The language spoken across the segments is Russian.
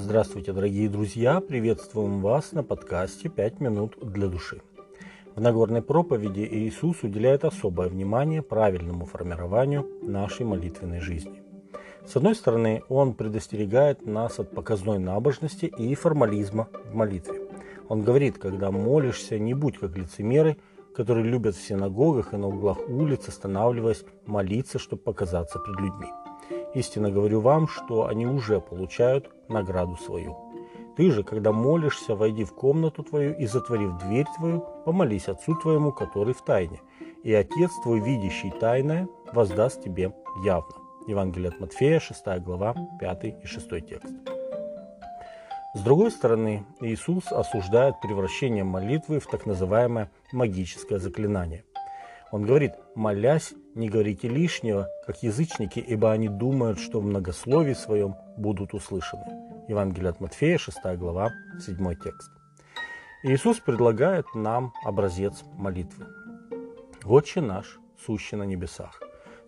Здравствуйте, дорогие друзья! Приветствуем вас на подкасте «Пять минут для души». В Нагорной проповеди Иисус уделяет особое внимание правильному формированию нашей молитвенной жизни. С одной стороны, Он предостерегает нас от показной набожности и формализма в молитве. Он говорит, когда молишься, не будь как лицемеры, которые любят в синагогах и на углах улиц, останавливаясь молиться, чтобы показаться пред людьми. Истинно говорю вам, что они уже получают награду свою. Ты же, когда молишься, войди в комнату твою и, затворив дверь твою, помолись Отцу твоему, который в тайне, и Отец твой, видящий тайное, воздаст тебе явно. Евангелие от Матфея, 6 глава, 5 и 6 текст. С другой стороны, Иисус осуждает превращение молитвы в так называемое магическое заклинание. Он говорит, молясь, не говорите лишнего, как язычники, ибо они думают, что в многословии своем будут услышаны. Евангелие от Матфея, 6 глава, 7 текст. Иисус предлагает нам образец молитвы. «Отче наш, сущий на небесах,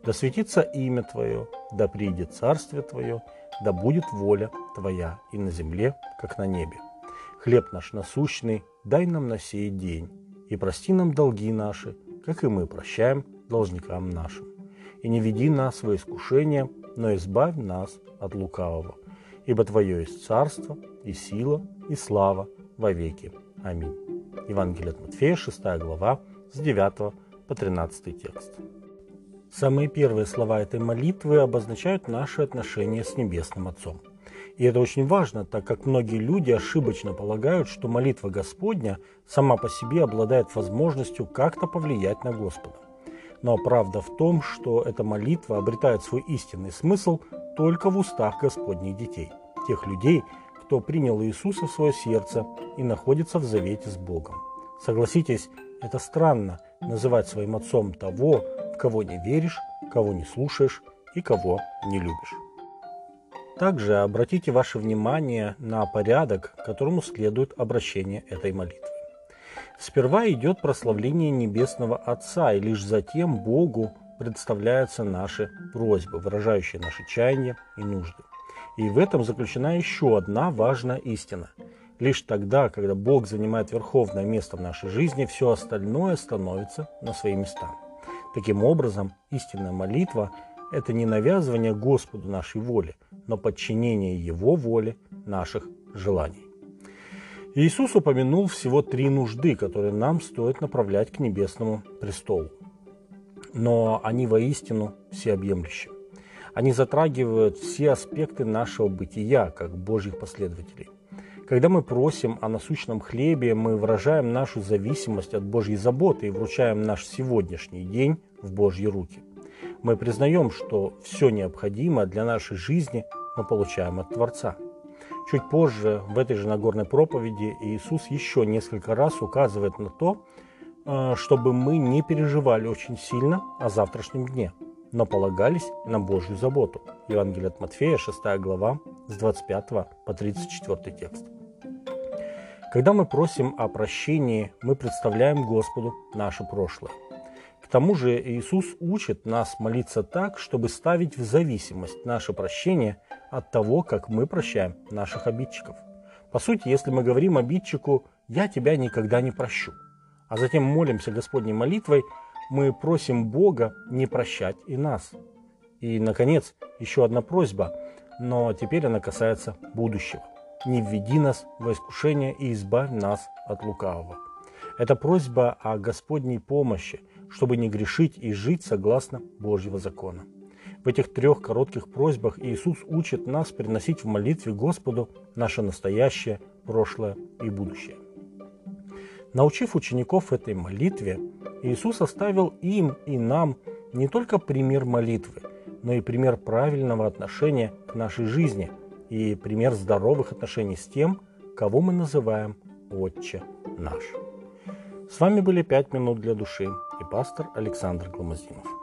да светится имя Твое, да приидет царствие Твое, да будет воля Твоя и на земле, как на небе. Хлеб наш насущный дай нам на сей день, и прости нам долги наши, как и мы прощаем должникам нашим. И не веди нас во искушение, но избавь нас от лукавого. Ибо Твое есть царство, и сила, и слава во веки. Аминь. Евангелие от Матфея, 6 глава, с 9 по 13 текст. Самые первые слова этой молитвы обозначают наши отношения с Небесным Отцом. И это очень важно, так как многие люди ошибочно полагают, что молитва Господня сама по себе обладает возможностью как-то повлиять на Господа. Но правда в том, что эта молитва обретает свой истинный смысл только в устах Господних детей, тех людей, кто принял Иисуса в свое сердце и находится в завете с Богом. Согласитесь, это странно называть своим отцом того, в кого не веришь, кого не слушаешь и кого не любишь. Также обратите ваше внимание на порядок, которому следует обращение этой молитвы. Сперва идет прославление Небесного Отца, и лишь затем Богу представляются наши просьбы, выражающие наши чаяния и нужды. И в этом заключена еще одна важная истина. Лишь тогда, когда Бог занимает верховное место в нашей жизни, все остальное становится на свои места. Таким образом, истинная молитва – это не навязывание Господу нашей воли – но подчинение Его воле наших желаний. Иисус упомянул всего три нужды, которые нам стоит направлять к небесному престолу. Но они воистину всеобъемлющие. Они затрагивают все аспекты нашего бытия, как Божьих последователей. Когда мы просим о насущном хлебе, мы выражаем нашу зависимость от Божьей заботы и вручаем наш сегодняшний день в Божьи руки. Мы признаем, что все необходимое для нашей жизни мы получаем от Творца. Чуть позже в этой же Нагорной проповеди Иисус еще несколько раз указывает на то, э, чтобы мы не переживали очень сильно о завтрашнем дне, но полагались на Божью заботу. Евангелие от Матфея, 6 глава, с 25 по 34 текст. Когда мы просим о прощении, мы представляем Господу наше прошлое – тому же Иисус учит нас молиться так, чтобы ставить в зависимость наше прощение от того, как мы прощаем наших обидчиков. По сути, если мы говорим обидчику «я тебя никогда не прощу», а затем молимся Господней молитвой, мы просим Бога не прощать и нас. И, наконец, еще одна просьба, но теперь она касается будущего. «Не введи нас в искушение и избавь нас от лукавого». Это просьба о Господней помощи, чтобы не грешить и жить согласно Божьего закона. В этих трех коротких просьбах Иисус учит нас приносить в молитве Господу наше настоящее, прошлое и будущее. Научив учеников этой молитве, Иисус оставил им и нам не только пример молитвы, но и пример правильного отношения к нашей жизни и пример здоровых отношений с тем, кого мы называем Отче наш. С вами были «Пять минут для души» и пастор Александр you